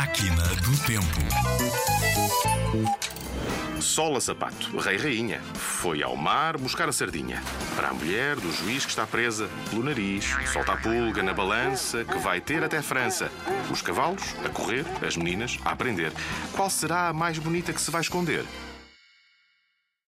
Máquina do Tempo. Sola Sapato, rei rainha, foi ao mar buscar a sardinha. Para a mulher do juiz que está presa pelo nariz, solta a pulga na balança que vai ter até França. Os cavalos a correr, as meninas a aprender. Qual será a mais bonita que se vai esconder?